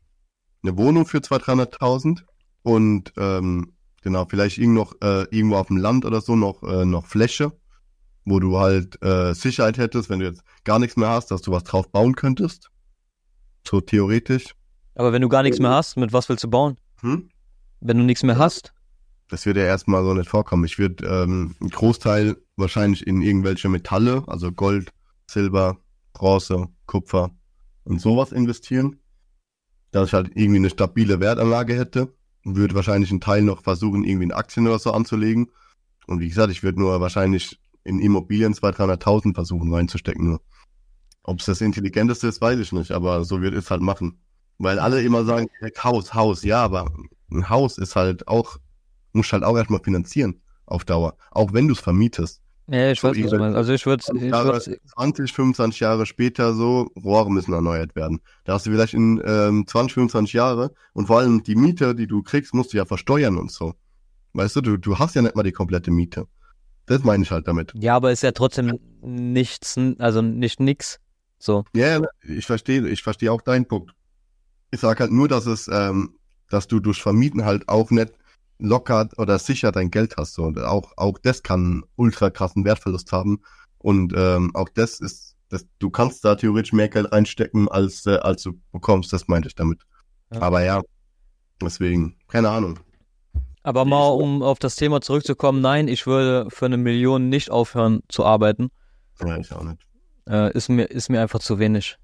Eine Wohnung für 200.000, 300.000 und ähm, genau, vielleicht irgend noch, äh, irgendwo auf dem Land oder so noch, äh, noch Fläche, wo du halt äh, Sicherheit hättest, wenn du jetzt gar nichts mehr hast, dass du was drauf bauen könntest. So theoretisch. Aber wenn du gar nichts mehr hast, mit was willst du bauen? Hm? Wenn du nichts mehr hast? Das wird ja erstmal so nicht vorkommen. Ich würde ähm, einen Großteil wahrscheinlich in irgendwelche Metalle, also Gold, Silber, Bronze, Kupfer und sowas investieren. Dass ich halt irgendwie eine stabile Wertanlage hätte. Würde wahrscheinlich einen Teil noch versuchen, irgendwie in Aktien oder so anzulegen. Und wie gesagt, ich würde nur wahrscheinlich in Immobilien 200.000, 300.000 versuchen reinzustecken. Nur. Ob es das Intelligenteste ist, weiß ich nicht, aber so wird es halt machen. Weil alle immer sagen, Haus, Haus, ja, aber ein Haus ist halt auch musst halt auch erstmal finanzieren auf Dauer. Auch wenn du es vermietest. Ja, ich So, weiß, was du irgendwelche- meinst. Also ich würde, ich Jahre, würd, 20, 25 Jahre später so, Rohre müssen erneuert werden. Da hast du vielleicht in ähm, 20, 25 Jahre und vor allem die Miete, die du kriegst, musst du ja versteuern und so. Weißt du, du, du hast ja nicht mal die komplette Miete. Das meine ich halt damit. ja, aber ist ja trotzdem nichts, also nicht nix. So. Ja, ich verstehe, ich verstehe auch deinen Punkt. Ich sag halt nur, dass es, ähm, dass du durch Vermieten halt auch nicht locker oder sicher dein Geld hast. So. Und auch, auch das kann einen ultra krassen Wertverlust haben. Und ähm, auch das ist, das, du kannst da theoretisch mehr Geld reinstecken, als, äh, als du bekommst. Das meinte ich damit. Ja. Aber ja, deswegen, keine Ahnung. Aber mal, um auf das Thema zurückzukommen, nein, ich würde für eine Million nicht aufhören zu arbeiten. Ja, ich auch nicht. Äh, ist mir, ist mir einfach zu wenig.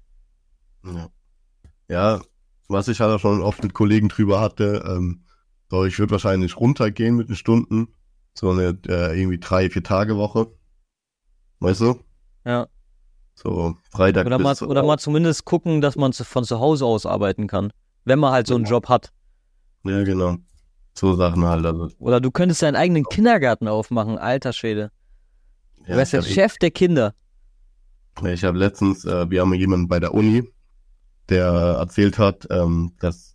Ja. ja, was ich halt auch schon oft mit Kollegen drüber hatte, ähm, so ich würde wahrscheinlich runtergehen mit den Stunden, so eine äh, irgendwie drei, vier Tage Woche. Weißt du? Ja. So Freitag Oder mal, oder mal zumindest gucken, dass man von zu Hause aus arbeiten kann. Wenn man halt so einen Ja. Job hat. Ja, genau. So Sachen halt. Also, Oder du könntest deinen eigenen Kindergarten aufmachen, alter Schwede. Du ja, wärst der ich Chef der Kinder. Ich habe letztens, äh, wir haben jemanden bei der Uni, der erzählt hat, ähm, dass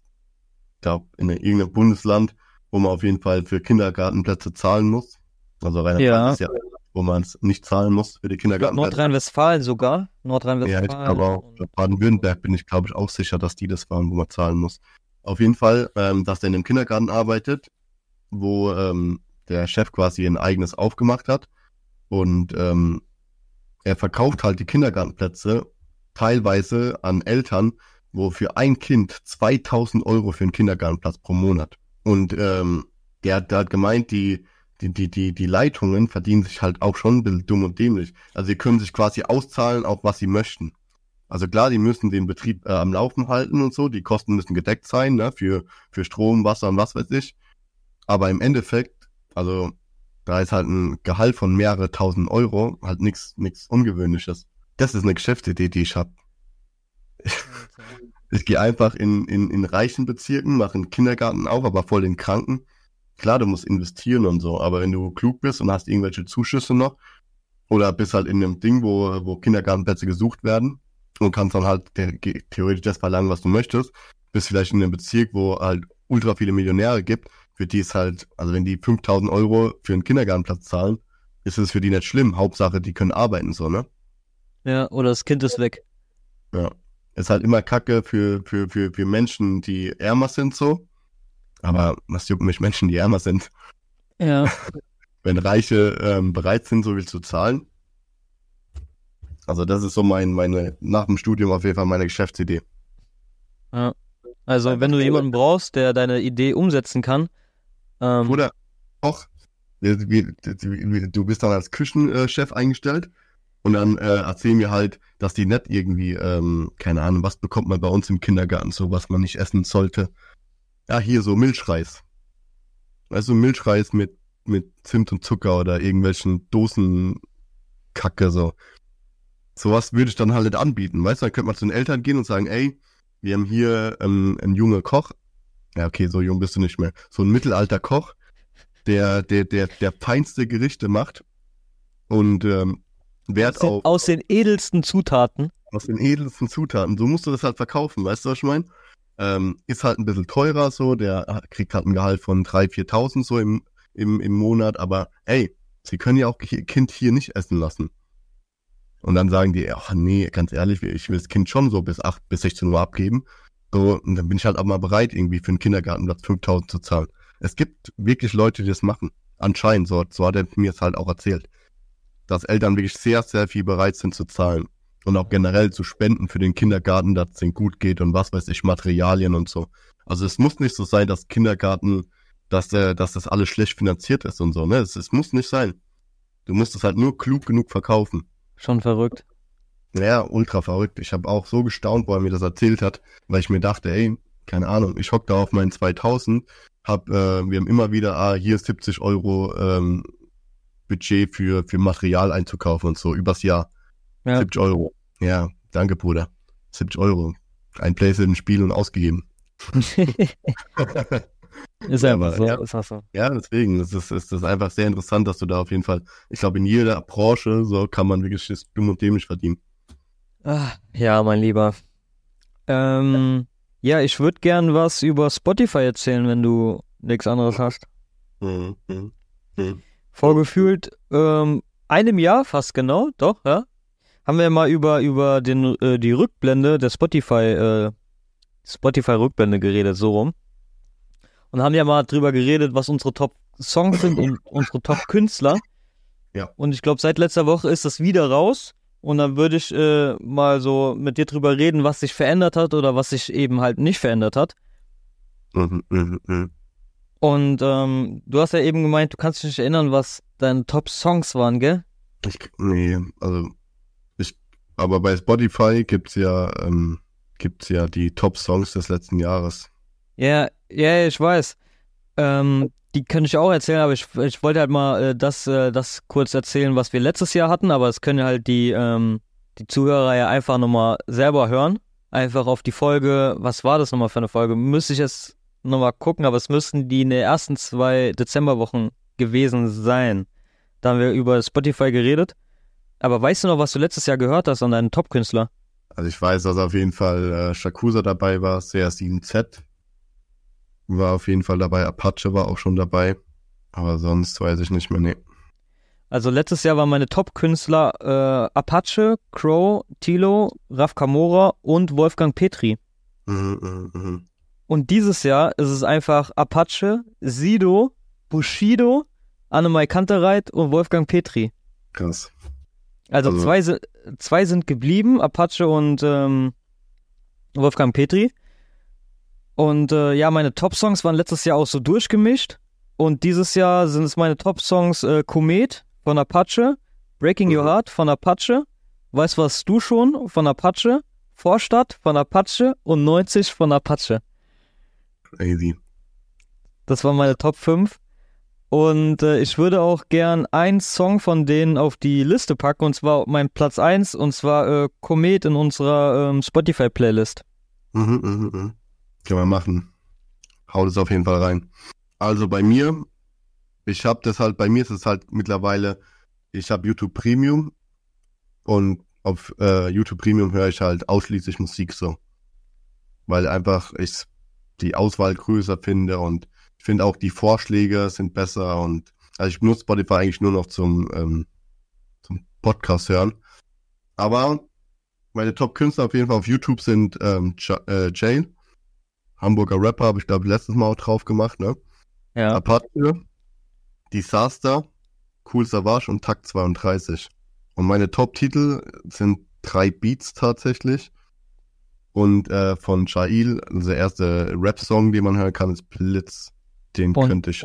da in irgendeinem Bundesland, wo man auf jeden Fall für Kindergartenplätze zahlen muss, also rein Ja. ist ja, wo man es nicht zahlen muss für die Kindergartenplätze. Nordrhein-Westfalen sogar. Ja, Nordrhein-Westfalen. glaube auch. Und- Baden-Württemberg bin ich, glaube ich, auch sicher, dass die das waren, wo man zahlen muss. Auf jeden Fall, ähm, dass er in einem Kindergarten arbeitet, wo ähm, der Chef quasi ein eigenes aufgemacht hat und ähm, er verkauft halt die Kindergartenplätze teilweise an Eltern, wo für ein Kind 2000 Euro für einen Kindergartenplatz pro Monat. Und ähm, der, hat- gemeint, die, die, die, die, die Leitungen verdienen sich halt auch schon ein bisschen dumm und dämlich. Also sie können sich quasi auszahlen, auch was sie möchten. Also klar, die müssen den Betrieb äh, am Laufen halten und so, die Kosten müssen gedeckt sein, ne, für, für Strom, Wasser und was weiß ich. Aber im Endeffekt, also da ist halt ein Gehalt von mehrere tausend Euro, halt nichts nichts Ungewöhnliches. Das ist eine Geschäftsidee, die ich habe. [laughs] Ich gehe einfach in, in, in reichen Bezirken, mache einen Kindergarten auf, aber voll den Kranken. Klar, du musst investieren und so, aber wenn du klug bist und hast irgendwelche Zuschüsse noch, oder bist halt in einem Ding, wo, wo Kindergartenplätze gesucht werden und kannst dann halt the theoretisch das verlangen, was du möchtest, bist vielleicht in einem Bezirk, wo halt ultra viele Millionäre gibt, für die ist halt, also wenn die 5000 Euro für einen Kindergartenplatz zahlen, ist es für die nicht schlimm. Hauptsache, die können arbeiten, so, ne? Ja, oder das Kind ist weg. Ja. Ist halt immer Kacke für, für, für, für Menschen, die ärmer sind, so. Aber was jucken mich Menschen, die ärmer sind? Ja. [laughs] Wenn Reiche ähm, bereit sind, so viel zu zahlen. Also das ist so mein, meine, nach dem Studium auf jeden Fall meine Geschäftsidee. Also, wenn du jemanden brauchst, der deine Idee umsetzen kann, ähm, Oder auch, du bist dann als Küchenchef eingestellt und dann äh, erzähl mir halt, dass die nicht irgendwie, ähm, keine Ahnung, was bekommt man bei uns im Kindergarten, so was man nicht essen sollte. Ja, hier so Milchreis. Du, Milchreis mit, mit Zimt und Zucker oder irgendwelchen Dosen Kacke, so. Sowas würde ich dann halt nicht anbieten, weißt du, dann könnte man zu den Eltern gehen und sagen, ey, wir haben hier ähm, einen jungen Koch, ja, okay, so jung bist du nicht mehr. So ein mittelalter Koch, der, der, der, der feinste Gerichte macht und ähm, Wert aus, den, auf aus den edelsten Zutaten. aus den edelsten Zutaten. So musst du das halt verkaufen, weißt du, was ich meine? Ähm, ist halt ein bisschen teurer so, der kriegt halt ein Gehalt von 3.000, 4.000 so im, im, im Monat, aber ey, sie können ja auch ihr Kind hier nicht essen lassen. Und dann sagen die, ach nee, ganz ehrlich, ich will das Kind schon so bis 8, bis 16 Uhr abgeben. So, und dann bin ich halt auch mal bereit, irgendwie für einen Kindergartenplatz 5.000 zu zahlen. Es gibt wirklich Leute, die das machen. Anscheinend, so, so hat er mir es halt auch erzählt. Dass Eltern wirklich sehr, sehr viel bereit sind zu zahlen und auch generell zu spenden für den Kindergarten, dass es denen gut geht und was weiß ich, Materialien und so. Also es muss nicht so sein, dass Kindergarten, dass, äh, dass das alles schlecht finanziert ist und so, ne? Es, es muss nicht sein. Du musst es halt nur klug genug verkaufen. Schon verrückt. Ja, ultra verrückt. Ich habe auch so gestaunt, wo er mir das erzählt hat, weil ich mir dachte, ey, keine Ahnung, ich hock da auf meinen 2000, hab, äh, wir haben immer wieder, ah, hier ist 70 Euro ähm, Budget für, für Material einzukaufen und so, übers Jahr. Ja. 70 Euro. Ja, danke, Bruder. 70 Euro. Ein PlayStation-Spiel und ausgegeben. [laughs] Ist Ja, einfach aber- so. ja. Ist auch so. Ja, deswegen, es ist, es ist einfach sehr interessant, dass du da auf jeden Fall, ich glaube, in jeder Branche, so kann man wirklich das dumm und dämlich verdienen. Ah, ja, mein Lieber. Ähm, ja, ich würde gern was über Spotify erzählen, wenn du nichts anderes hast. Mhm. Mhm. Mhm. Vorgefühlt ähm, einem Jahr fast genau, doch, ja. Haben wir mal über, über den, äh, die Rückblende der Spotify, äh, Spotify-Rückblende geredet, so rum. Und haben ja mal drüber geredet, was unsere Top-Songs sind und unsere Top-Künstler. Ja. Und ich glaube, seit letzter Woche ist das wieder raus. Und dann würde ich äh, mal so mit dir drüber reden, was sich verändert hat oder was sich eben halt nicht verändert hat. Mhm. Mhm. Mhm. Und ähm, du hast ja eben gemeint, du kannst dich nicht erinnern, was deine Top-Songs waren, gell? Ich, nee, also ich, aber bei Spotify gibt's ja, ähm, gibt's ja die Top-Songs des letzten Jahres. Ja, ja, ich weiß. Ähm, die kann ich auch erzählen, aber ich, ich wollte halt mal äh, das, äh, das kurz erzählen, was wir letztes Jahr hatten, aber es können halt die, ähm, die Zuhörer ja einfach nochmal selber hören. Einfach auf die Folge, was war das nochmal für eine Folge? Müsste ich jetzt nochmal gucken, aber es müssten die in den ersten zwei Dezemberwochen gewesen sein. Da haben wir über Spotify geredet. Aber weißt du noch, was du letztes Jahr gehört hast an deinen Top-Künstler? Also ich weiß, dass auf jeden Fall äh, Shakusa dabei war, CR7Z war auf jeden Fall dabei, Apache war auch schon dabei. Aber sonst weiß ich nicht mehr, nee. Also letztes Jahr waren meine Top-Künstler äh, Apache, Crow, Tilo, Raf Kamora und Wolfgang Petri. Mhm, mhm, mhm. Und dieses Jahr ist es einfach Apache, Sido, Bushido, Annemai Kantereit und Wolfgang Petri. Krass. Also, Also- zwei, zwei sind geblieben, Apache und ähm, Wolfgang Petri. Und äh, ja, meine Top-Songs waren letztes Jahr auch so durchgemischt. Und dieses Jahr sind es meine Top-Songs äh, Komet von Apache, Breaking Your Mhm. Heart von Apache, Weiß was du schon von Apache, Vorstadt von Apache und 90 von Apache. Crazy. Das waren meine Top 5. Und äh, ich würde auch gern einen Song von denen auf die Liste packen, und zwar mein Platz 1, und zwar äh, Komet in unserer ähm, Spotify-Playlist. Mhm, mhm, mhm. Können wir machen. Hau das auf jeden Fall rein. Also bei mir, ich habe das halt, bei mir ist es halt mittlerweile, ich habe YouTube Premium und auf äh, YouTube Premium höre ich halt ausschließlich Musik so. Weil einfach ich die Auswahl größer finde und ich finde auch die Vorschläge sind besser und also ich benutze Spotify eigentlich nur noch zum, ähm, zum Podcast hören. Aber meine Top-Künstler auf jeden Fall auf YouTube sind ähm, Ja- äh, Jail, Hamburger Rapper, habe ich glaube letztes Mal auch drauf gemacht, ne? Ja. Apache, Disaster, Cool Savage und Takt 32. Und meine Top-Titel sind drei Beats tatsächlich. Und äh, von Jail, also der erste Rap-Song, den man hören kann, ist Blitz. Den Und könnte ich.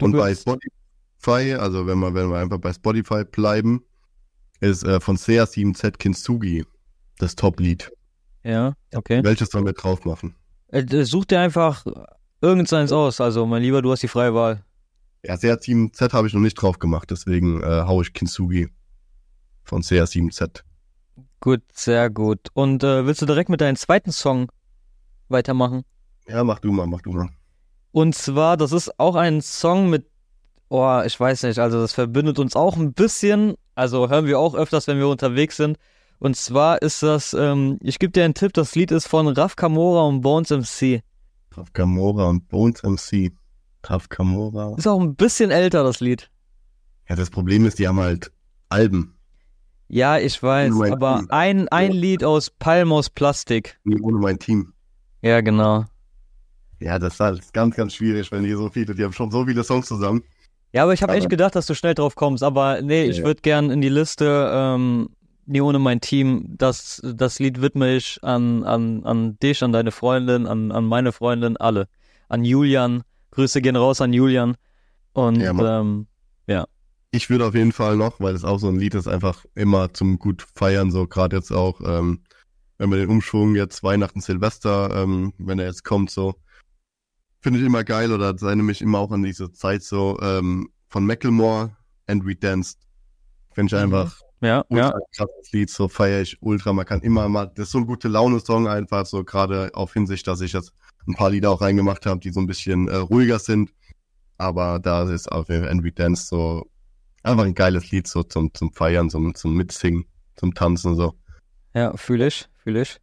Und bei Spotify, also wenn wir, wenn wir einfach bei Spotify bleiben, ist äh, von CR7Z Kintsugi das Top-Lied. Ja, okay. Welches sollen wir drauf machen? Äh, such dir einfach irgendeins aus. Also, mein Lieber, du hast die freie Wahl. Ja, CR7Z habe ich noch nicht drauf gemacht, deswegen äh, hau ich Kintsugi von CR7Z. Gut, sehr gut. Und äh, willst du direkt mit deinem zweiten Song weitermachen? Ja, mach du mal, mach du mal. Und zwar, das ist auch ein Song mit, oh, ich weiß nicht, also das verbindet uns auch ein bisschen, also hören wir auch öfters, wenn wir unterwegs sind. Und zwar ist das, ähm, ich gebe dir einen Tipp, das Lied ist von Raf Kamora und Bones MC. Raf Kamora und Bones MC. Raf Kamora. Ist auch ein bisschen älter, das Lied. Ja, das Problem ist, die haben halt Alben. Ja, ich weiß, aber Team. ein, ein Lied aus Palm aus Plastik. Nie ohne mein Team. Ja, genau. Ja, das ist halt ganz, ganz schwierig, wenn die so viele, die haben schon so viele Songs zusammen. Ja, aber ich habe echt gedacht, dass du schnell drauf kommst. Aber nee, ich Ja. würde gern in die Liste, ähm, nie ohne mein Team, das, das Lied widme ich an, an, an dich, an deine Freundin, an, an meine Freundin, alle. An Julian. Grüße gehen raus an Julian. Und Ja, ähm, Ich würde auf jeden Fall noch, weil es auch so ein Lied ist, einfach immer zum gut feiern, so gerade jetzt auch, ähm, wenn wir den Umschwung jetzt Weihnachten, Silvester, ähm, wenn er jetzt kommt, so, finde ich immer geil oder erinnert mich immer auch an diese Zeit so, ähm, von Macklemore, And We Danced. Finde ich Mhm. einfach ja, ultra ja. krasses Lied, so feiere ich ultra. Man kann immer mal, das ist so ein gute Laune-Song einfach, so gerade auf Hinsicht, dass ich jetzt ein paar Lieder auch reingemacht habe, die so ein bisschen äh, ruhiger sind. Aber da ist auf jeden Fall And We Dance so einfach ein geiles Lied, so zum, zum Feiern, zum, zum Mitsingen, zum Tanzen, so. Ja, fühle ich, fühle ich.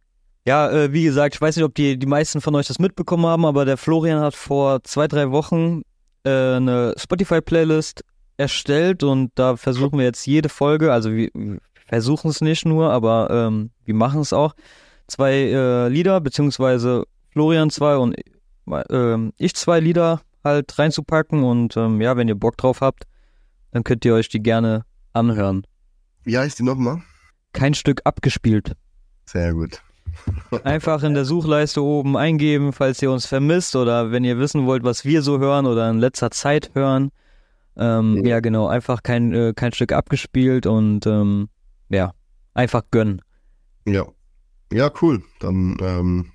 Ja, äh, wie gesagt, ich weiß nicht, ob die, die meisten von euch das mitbekommen haben, aber der Florian hat vor zwei, drei Wochen äh, eine Spotify-Playlist erstellt und da versuchen wir jetzt jede Folge, also wir versuchen es nicht nur, aber ähm, wir machen es auch, zwei äh, Lieder, beziehungsweise Florian zwei und ähm, ich zwei Lieder halt reinzupacken und ähm, ja, wenn ihr Bock drauf habt, dann könnt ihr euch die gerne anhören. Wie heißt die nochmal? Kein Stück abgespielt. Sehr gut. Einfach in der Suchleiste oben eingeben, falls ihr uns vermisst oder wenn ihr wissen wollt, was wir so hören oder in letzter Zeit hören. Ähm, Ja. ja, genau, einfach kein, äh, kein Stück abgespielt und ähm, ja, einfach gönnen. Ja. Ja, cool. Dann ähm,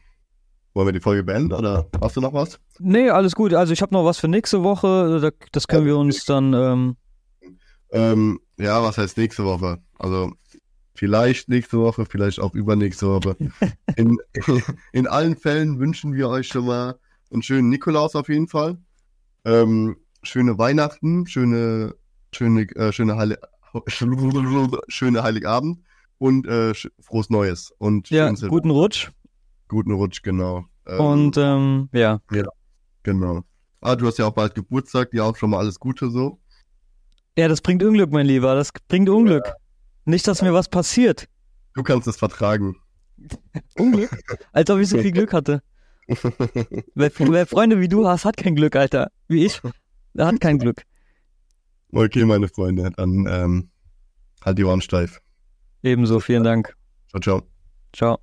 wollen wir die Folge beenden oder hast du noch was? Nee, alles gut. Also ich habe noch was für nächste Woche. Da, das können wir uns dann. Ähm, ja, was heißt nächste Woche? Also vielleicht nächste Woche, vielleicht auch übernächste Woche. [laughs] In, in allen Fällen wünschen wir euch schon mal einen schönen Nikolaus auf jeden Fall. Ähm, schöne Weihnachten, schöne, schöne, äh, schöne, Heil [laughs] schöne Heiligabend und äh, frohes Neues. Und Ja, guten Rutsch. guten Rutsch, genau. Ähm, Und ähm, ja, genau. Ah, du hast ja auch bald Geburtstag, dir auch schon mal alles Gute so. Ja, das bringt Unglück, mein Lieber. Das bringt Unglück. Nicht, dass mir was passiert. Du kannst es vertragen. [laughs] Unglück? Als ob ich so viel Glück hatte. [laughs] Wer, wer Freunde wie du hast, hat kein Glück, Alter. Wie ich. Der hat kein Glück. Okay, meine Freunde, dann ähm, halt die Ohren steif. Ebenso, vielen Dank. Ciao, ciao. Ciao.